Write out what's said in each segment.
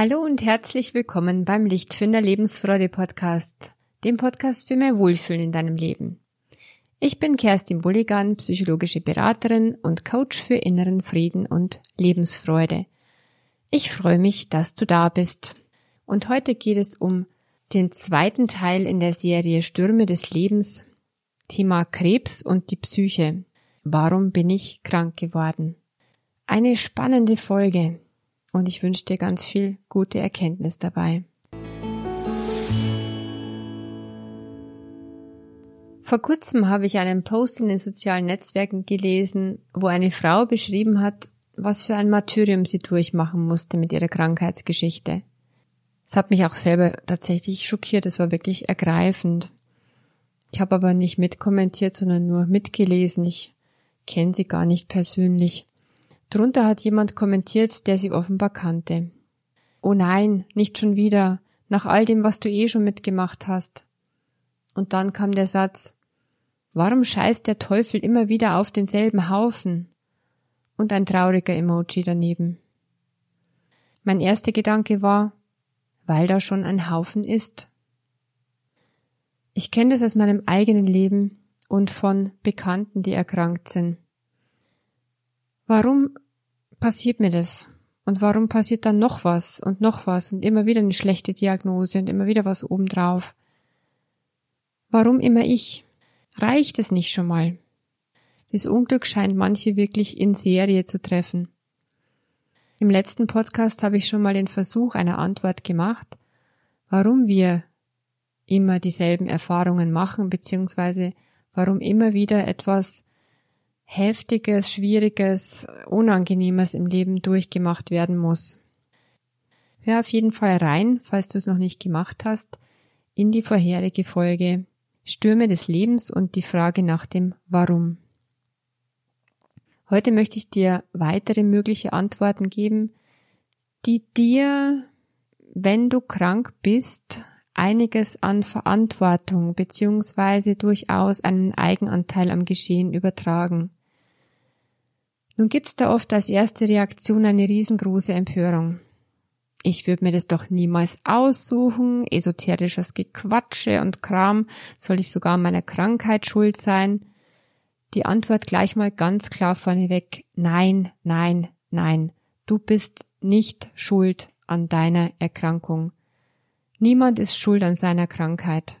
Hallo und herzlich willkommen beim Lichtfinder Lebensfreude Podcast, dem Podcast für mehr Wohlfühlen in deinem Leben. Ich bin Kerstin Bulligan, psychologische Beraterin und Coach für inneren Frieden und Lebensfreude. Ich freue mich, dass du da bist. Und heute geht es um den zweiten Teil in der Serie Stürme des Lebens, Thema Krebs und die Psyche. Warum bin ich krank geworden? Eine spannende Folge und ich wünsche dir ganz viel gute Erkenntnis dabei. Vor kurzem habe ich einen Post in den sozialen Netzwerken gelesen, wo eine Frau beschrieben hat, was für ein Martyrium sie durchmachen musste mit ihrer Krankheitsgeschichte. Es hat mich auch selber tatsächlich schockiert, es war wirklich ergreifend. Ich habe aber nicht mitkommentiert, sondern nur mitgelesen. Ich kenne sie gar nicht persönlich. Drunter hat jemand kommentiert, der sie offenbar kannte. Oh nein, nicht schon wieder, nach all dem, was du eh schon mitgemacht hast. Und dann kam der Satz, Warum scheißt der Teufel immer wieder auf denselben Haufen? Und ein trauriger Emoji daneben. Mein erster Gedanke war, weil da schon ein Haufen ist. Ich kenne das aus meinem eigenen Leben und von Bekannten, die erkrankt sind. Warum passiert mir das? Und warum passiert dann noch was und noch was und immer wieder eine schlechte Diagnose und immer wieder was obendrauf? Warum immer ich? Reicht es nicht schon mal? Das Unglück scheint manche wirklich in Serie zu treffen. Im letzten Podcast habe ich schon mal den Versuch einer Antwort gemacht, warum wir immer dieselben Erfahrungen machen, beziehungsweise warum immer wieder etwas Heftiges, Schwieriges, Unangenehmes im Leben durchgemacht werden muss. Hör auf jeden Fall rein, falls du es noch nicht gemacht hast, in die vorherige Folge Stürme des Lebens und die Frage nach dem Warum. Heute möchte ich dir weitere mögliche Antworten geben, die dir, wenn du krank bist, einiges an Verantwortung beziehungsweise durchaus einen Eigenanteil am Geschehen übertragen. Nun gibt's da oft als erste Reaktion eine riesengroße Empörung. Ich würde mir das doch niemals aussuchen, esoterisches Gequatsche und Kram, soll ich sogar meiner Krankheit schuld sein? Die Antwort gleich mal ganz klar vorneweg, nein, nein, nein, du bist nicht schuld an deiner Erkrankung. Niemand ist schuld an seiner Krankheit.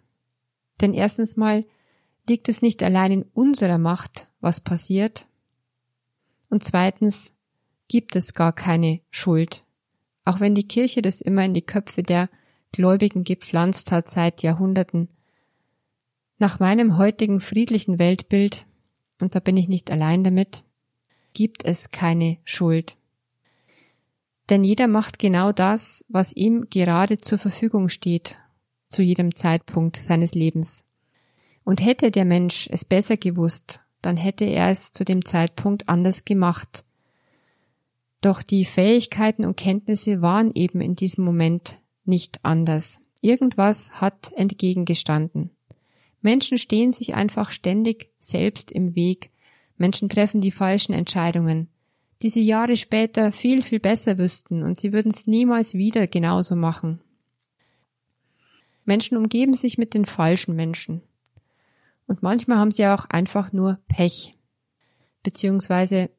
Denn erstens mal liegt es nicht allein in unserer Macht, was passiert. Und zweitens gibt es gar keine Schuld auch wenn die Kirche das immer in die Köpfe der Gläubigen gepflanzt hat seit Jahrhunderten. Nach meinem heutigen friedlichen Weltbild, und da bin ich nicht allein damit, gibt es keine Schuld. Denn jeder macht genau das, was ihm gerade zur Verfügung steht, zu jedem Zeitpunkt seines Lebens. Und hätte der Mensch es besser gewusst, dann hätte er es zu dem Zeitpunkt anders gemacht doch die Fähigkeiten und Kenntnisse waren eben in diesem Moment nicht anders. Irgendwas hat entgegengestanden. Menschen stehen sich einfach ständig selbst im Weg. Menschen treffen die falschen Entscheidungen, die sie Jahre später viel, viel besser wüssten und sie würden es niemals wieder genauso machen. Menschen umgeben sich mit den falschen Menschen. Und manchmal haben sie auch einfach nur Pech. Beziehungsweise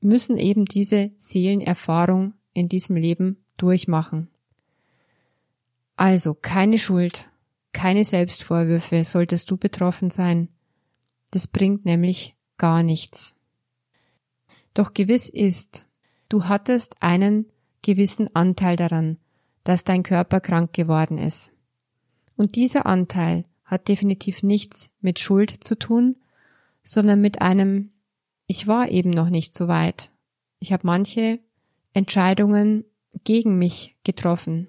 müssen eben diese Seelenerfahrung in diesem Leben durchmachen. Also keine Schuld, keine Selbstvorwürfe solltest du betroffen sein. Das bringt nämlich gar nichts. Doch gewiss ist, du hattest einen gewissen Anteil daran, dass dein Körper krank geworden ist. Und dieser Anteil hat definitiv nichts mit Schuld zu tun, sondern mit einem ich war eben noch nicht so weit. Ich habe manche Entscheidungen gegen mich getroffen.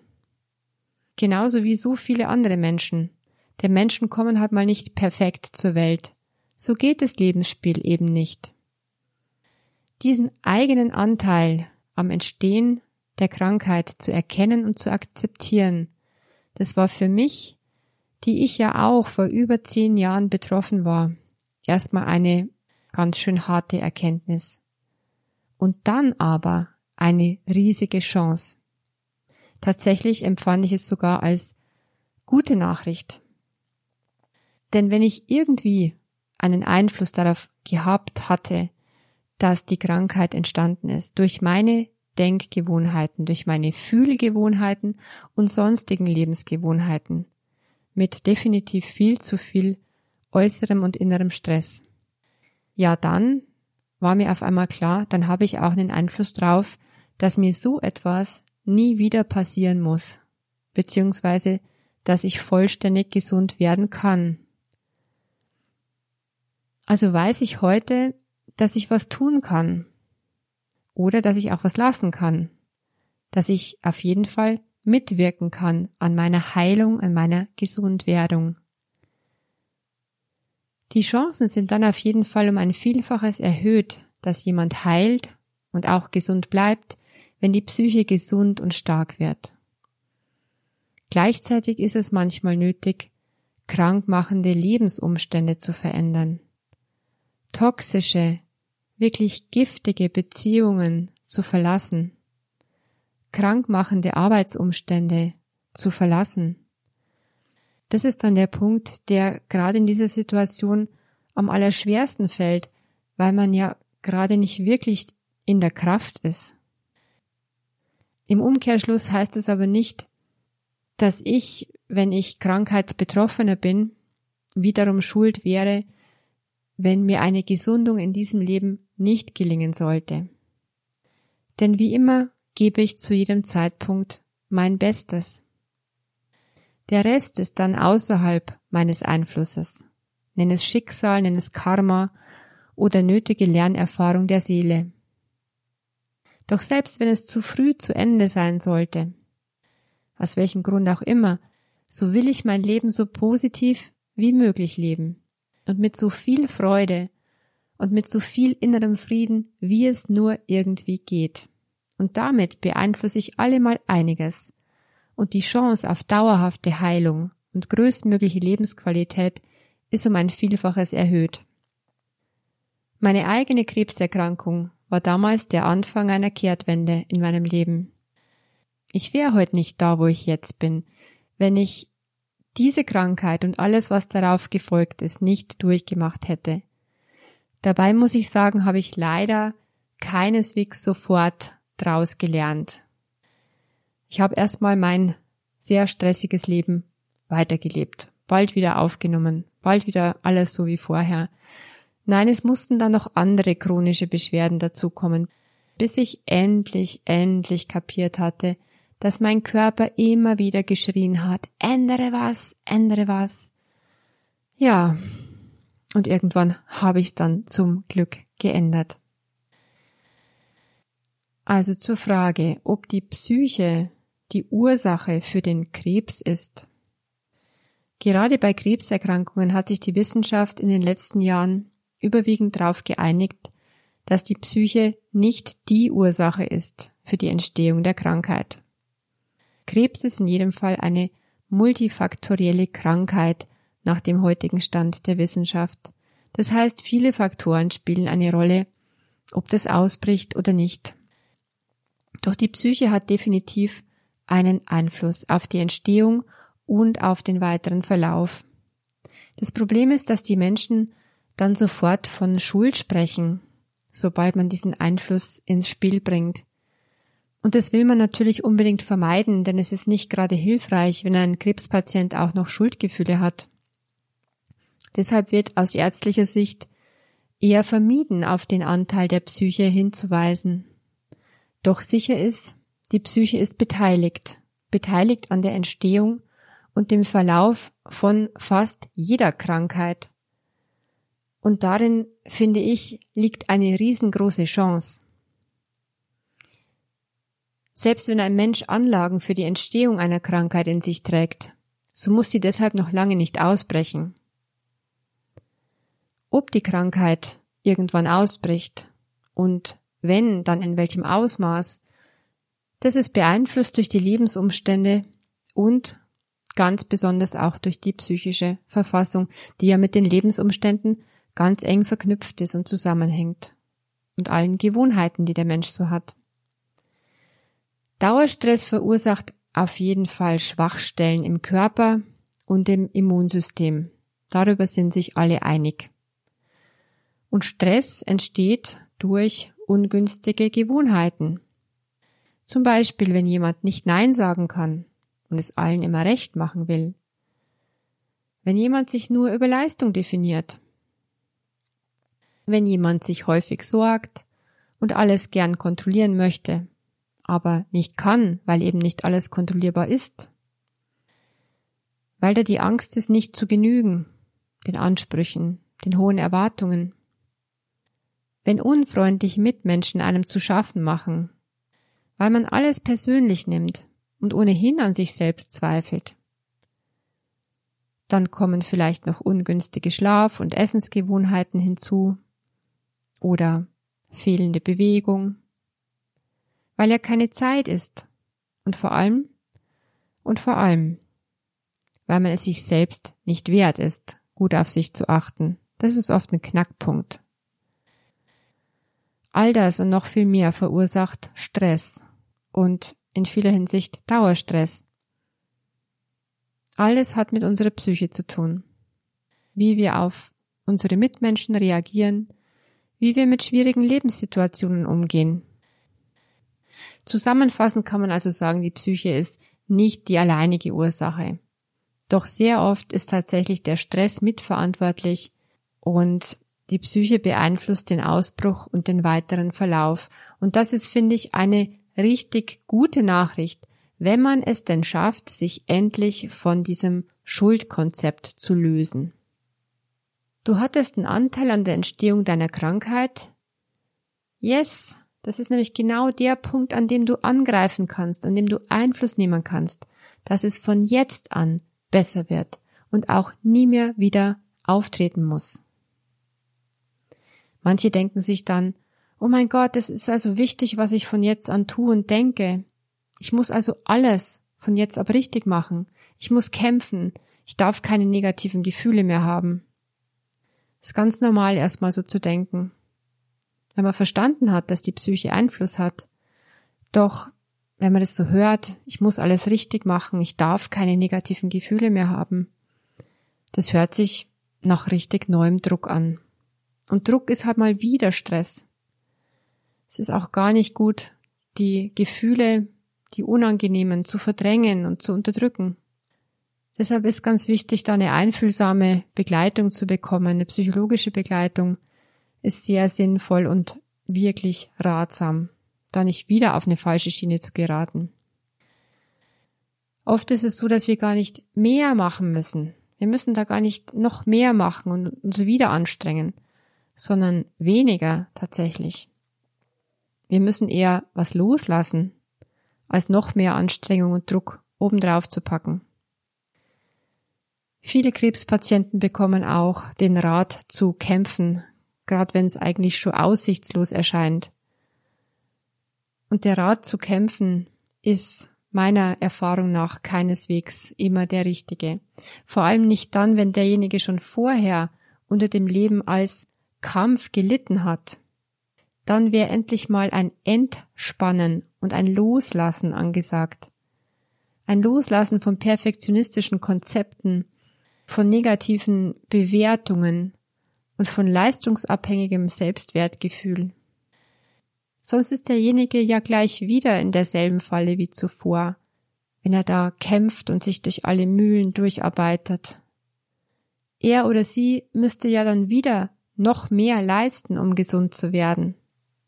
Genauso wie so viele andere Menschen. Denn Menschen kommen halt mal nicht perfekt zur Welt. So geht das Lebensspiel eben nicht. Diesen eigenen Anteil am Entstehen der Krankheit zu erkennen und zu akzeptieren, das war für mich, die ich ja auch vor über zehn Jahren betroffen war, erstmal eine ganz schön harte Erkenntnis. Und dann aber eine riesige Chance. Tatsächlich empfand ich es sogar als gute Nachricht. Denn wenn ich irgendwie einen Einfluss darauf gehabt hatte, dass die Krankheit entstanden ist, durch meine Denkgewohnheiten, durch meine Fühlgewohnheiten und sonstigen Lebensgewohnheiten, mit definitiv viel zu viel äußerem und innerem Stress. Ja, dann war mir auf einmal klar, dann habe ich auch einen Einfluss drauf, dass mir so etwas nie wieder passieren muss, beziehungsweise dass ich vollständig gesund werden kann. Also weiß ich heute, dass ich was tun kann oder dass ich auch was lassen kann, dass ich auf jeden Fall mitwirken kann an meiner Heilung, an meiner Gesundwerdung. Die Chancen sind dann auf jeden Fall um ein Vielfaches erhöht, dass jemand heilt und auch gesund bleibt, wenn die Psyche gesund und stark wird. Gleichzeitig ist es manchmal nötig, krankmachende Lebensumstände zu verändern, toxische, wirklich giftige Beziehungen zu verlassen, krankmachende Arbeitsumstände zu verlassen, das ist dann der Punkt, der gerade in dieser Situation am allerschwersten fällt, weil man ja gerade nicht wirklich in der Kraft ist. Im Umkehrschluss heißt es aber nicht, dass ich, wenn ich Krankheitsbetroffener bin, wiederum schuld wäre, wenn mir eine Gesundung in diesem Leben nicht gelingen sollte. Denn wie immer gebe ich zu jedem Zeitpunkt mein Bestes. Der Rest ist dann außerhalb meines Einflusses. Nenn es Schicksal, nenn es Karma oder nötige Lernerfahrung der Seele. Doch selbst wenn es zu früh zu Ende sein sollte, aus welchem Grund auch immer, so will ich mein Leben so positiv wie möglich leben und mit so viel Freude und mit so viel innerem Frieden, wie es nur irgendwie geht. Und damit beeinflusse ich allemal einiges, und die Chance auf dauerhafte Heilung und größtmögliche Lebensqualität ist um ein Vielfaches erhöht. Meine eigene Krebserkrankung war damals der Anfang einer Kehrtwende in meinem Leben. Ich wäre heute nicht da, wo ich jetzt bin, wenn ich diese Krankheit und alles, was darauf gefolgt ist, nicht durchgemacht hätte. Dabei muss ich sagen, habe ich leider keineswegs sofort draus gelernt. Ich habe erstmal mein sehr stressiges Leben weitergelebt, bald wieder aufgenommen, bald wieder alles so wie vorher. Nein, es mussten dann noch andere chronische Beschwerden dazukommen, bis ich endlich, endlich kapiert hatte, dass mein Körper immer wieder geschrien hat, ändere was, ändere was. Ja, und irgendwann habe ich es dann zum Glück geändert. Also zur Frage, ob die Psyche die Ursache für den Krebs ist. Gerade bei Krebserkrankungen hat sich die Wissenschaft in den letzten Jahren überwiegend darauf geeinigt, dass die Psyche nicht die Ursache ist für die Entstehung der Krankheit. Krebs ist in jedem Fall eine multifaktorielle Krankheit nach dem heutigen Stand der Wissenschaft. Das heißt, viele Faktoren spielen eine Rolle, ob das ausbricht oder nicht. Doch die Psyche hat definitiv einen Einfluss auf die Entstehung und auf den weiteren Verlauf. Das Problem ist, dass die Menschen dann sofort von Schuld sprechen, sobald man diesen Einfluss ins Spiel bringt. Und das will man natürlich unbedingt vermeiden, denn es ist nicht gerade hilfreich, wenn ein Krebspatient auch noch Schuldgefühle hat. Deshalb wird aus ärztlicher Sicht eher vermieden, auf den Anteil der Psyche hinzuweisen. Doch sicher ist, die Psyche ist beteiligt, beteiligt an der Entstehung und dem Verlauf von fast jeder Krankheit. Und darin, finde ich, liegt eine riesengroße Chance. Selbst wenn ein Mensch Anlagen für die Entstehung einer Krankheit in sich trägt, so muss sie deshalb noch lange nicht ausbrechen. Ob die Krankheit irgendwann ausbricht und wenn, dann in welchem Ausmaß, das ist beeinflusst durch die Lebensumstände und ganz besonders auch durch die psychische Verfassung, die ja mit den Lebensumständen ganz eng verknüpft ist und zusammenhängt und allen Gewohnheiten, die der Mensch so hat. Dauerstress verursacht auf jeden Fall Schwachstellen im Körper und im Immunsystem. Darüber sind sich alle einig. Und Stress entsteht durch ungünstige Gewohnheiten. Zum Beispiel, wenn jemand nicht Nein sagen kann und es allen immer recht machen will. Wenn jemand sich nur über Leistung definiert. Wenn jemand sich häufig sorgt und alles gern kontrollieren möchte, aber nicht kann, weil eben nicht alles kontrollierbar ist. Weil da die Angst ist, nicht zu genügen, den Ansprüchen, den hohen Erwartungen. Wenn unfreundliche Mitmenschen einem zu schaffen machen, weil man alles persönlich nimmt und ohnehin an sich selbst zweifelt. Dann kommen vielleicht noch ungünstige Schlaf- und Essensgewohnheiten hinzu oder fehlende Bewegung, weil ja keine Zeit ist und vor allem und vor allem, weil man es sich selbst nicht wert ist, gut auf sich zu achten. Das ist oft ein Knackpunkt. All das und noch viel mehr verursacht Stress und in vieler Hinsicht Dauerstress. Alles hat mit unserer Psyche zu tun. Wie wir auf unsere Mitmenschen reagieren, wie wir mit schwierigen Lebenssituationen umgehen. Zusammenfassend kann man also sagen, die Psyche ist nicht die alleinige Ursache. Doch sehr oft ist tatsächlich der Stress mitverantwortlich und die Psyche beeinflusst den Ausbruch und den weiteren Verlauf. Und das ist, finde ich, eine richtig gute Nachricht, wenn man es denn schafft, sich endlich von diesem Schuldkonzept zu lösen. Du hattest einen Anteil an der Entstehung deiner Krankheit? Yes, das ist nämlich genau der Punkt, an dem du angreifen kannst, an dem du Einfluss nehmen kannst, dass es von jetzt an besser wird und auch nie mehr wieder auftreten muss. Manche denken sich dann, oh mein Gott, es ist also wichtig, was ich von jetzt an tue und denke. Ich muss also alles von jetzt ab richtig machen. Ich muss kämpfen. Ich darf keine negativen Gefühle mehr haben ist ganz normal, erstmal so zu denken. Wenn man verstanden hat, dass die Psyche Einfluss hat. Doch, wenn man das so hört, ich muss alles richtig machen, ich darf keine negativen Gefühle mehr haben. Das hört sich nach richtig neuem Druck an. Und Druck ist halt mal wieder Stress. Es ist auch gar nicht gut, die Gefühle, die unangenehmen, zu verdrängen und zu unterdrücken. Deshalb ist ganz wichtig, da eine einfühlsame Begleitung zu bekommen. Eine psychologische Begleitung ist sehr sinnvoll und wirklich ratsam, da nicht wieder auf eine falsche Schiene zu geraten. Oft ist es so, dass wir gar nicht mehr machen müssen. Wir müssen da gar nicht noch mehr machen und uns wieder anstrengen, sondern weniger tatsächlich. Wir müssen eher was loslassen, als noch mehr Anstrengung und Druck obendrauf zu packen. Viele Krebspatienten bekommen auch den Rat zu kämpfen, gerade wenn es eigentlich schon aussichtslos erscheint. Und der Rat zu kämpfen ist meiner Erfahrung nach keineswegs immer der richtige. Vor allem nicht dann, wenn derjenige schon vorher unter dem Leben als Kampf gelitten hat. Dann wäre endlich mal ein Entspannen und ein Loslassen angesagt. Ein Loslassen von perfektionistischen Konzepten, von negativen Bewertungen und von leistungsabhängigem Selbstwertgefühl. Sonst ist derjenige ja gleich wieder in derselben Falle wie zuvor, wenn er da kämpft und sich durch alle Mühlen durcharbeitet. Er oder sie müsste ja dann wieder noch mehr leisten, um gesund zu werden.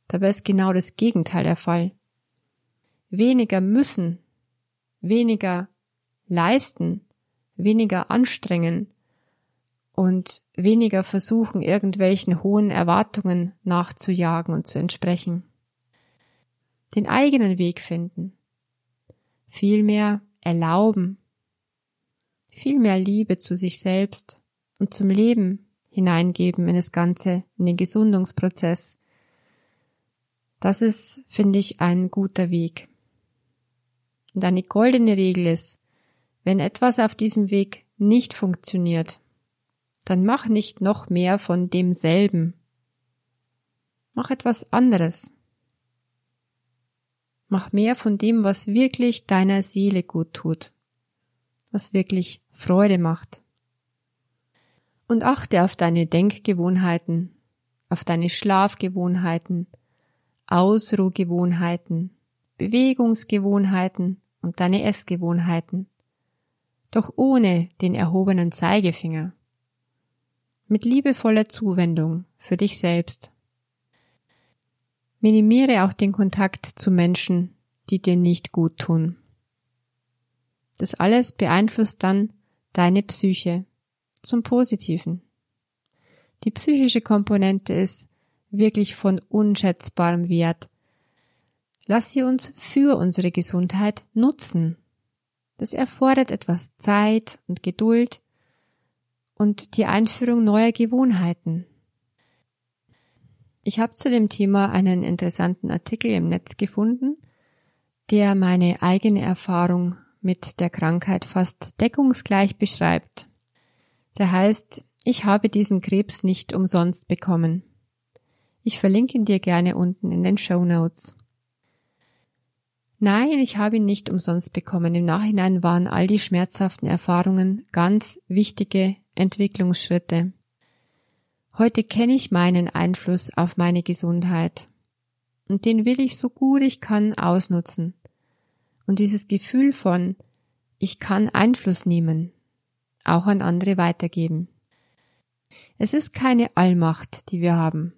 Dabei ist genau das Gegenteil der Fall. Weniger müssen, weniger leisten weniger anstrengen und weniger versuchen, irgendwelchen hohen Erwartungen nachzujagen und zu entsprechen. Den eigenen Weg finden. Vielmehr erlauben. Viel mehr Liebe zu sich selbst und zum Leben hineingeben in das Ganze, in den Gesundungsprozess. Das ist, finde ich, ein guter Weg. Und eine goldene Regel ist, wenn etwas auf diesem Weg nicht funktioniert, dann mach nicht noch mehr von demselben. Mach etwas anderes. Mach mehr von dem, was wirklich deiner Seele gut tut, was wirklich Freude macht. Und achte auf deine Denkgewohnheiten, auf deine Schlafgewohnheiten, Ausruhgewohnheiten, Bewegungsgewohnheiten und deine Essgewohnheiten. Doch ohne den erhobenen Zeigefinger. Mit liebevoller Zuwendung für dich selbst. Minimiere auch den Kontakt zu Menschen, die dir nicht gut tun. Das alles beeinflusst dann deine Psyche zum Positiven. Die psychische Komponente ist wirklich von unschätzbarem Wert. Lass sie uns für unsere Gesundheit nutzen. Das erfordert etwas Zeit und Geduld und die Einführung neuer Gewohnheiten. Ich habe zu dem Thema einen interessanten Artikel im Netz gefunden, der meine eigene Erfahrung mit der Krankheit fast deckungsgleich beschreibt. Der heißt, ich habe diesen Krebs nicht umsonst bekommen. Ich verlinke ihn dir gerne unten in den Show Notes. Nein, ich habe ihn nicht umsonst bekommen. Im Nachhinein waren all die schmerzhaften Erfahrungen ganz wichtige Entwicklungsschritte. Heute kenne ich meinen Einfluss auf meine Gesundheit. Und den will ich so gut ich kann ausnutzen. Und dieses Gefühl von, ich kann Einfluss nehmen, auch an andere weitergeben. Es ist keine Allmacht, die wir haben.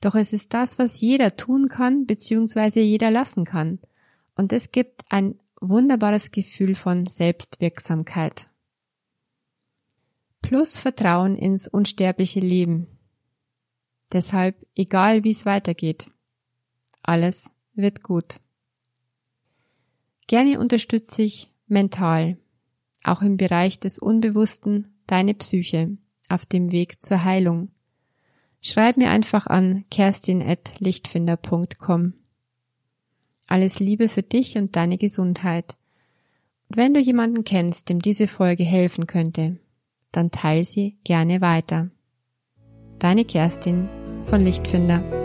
Doch es ist das, was jeder tun kann, beziehungsweise jeder lassen kann. Und es gibt ein wunderbares Gefühl von Selbstwirksamkeit plus Vertrauen ins unsterbliche Leben. Deshalb, egal wie es weitergeht, alles wird gut. Gerne unterstütze ich mental, auch im Bereich des Unbewussten, deine Psyche auf dem Weg zur Heilung. Schreib mir einfach an kerstin.lichtfinder.com. Alles Liebe für dich und deine Gesundheit. Und wenn du jemanden kennst, dem diese Folge helfen könnte, dann teile sie gerne weiter. Deine Kerstin von Lichtfinder.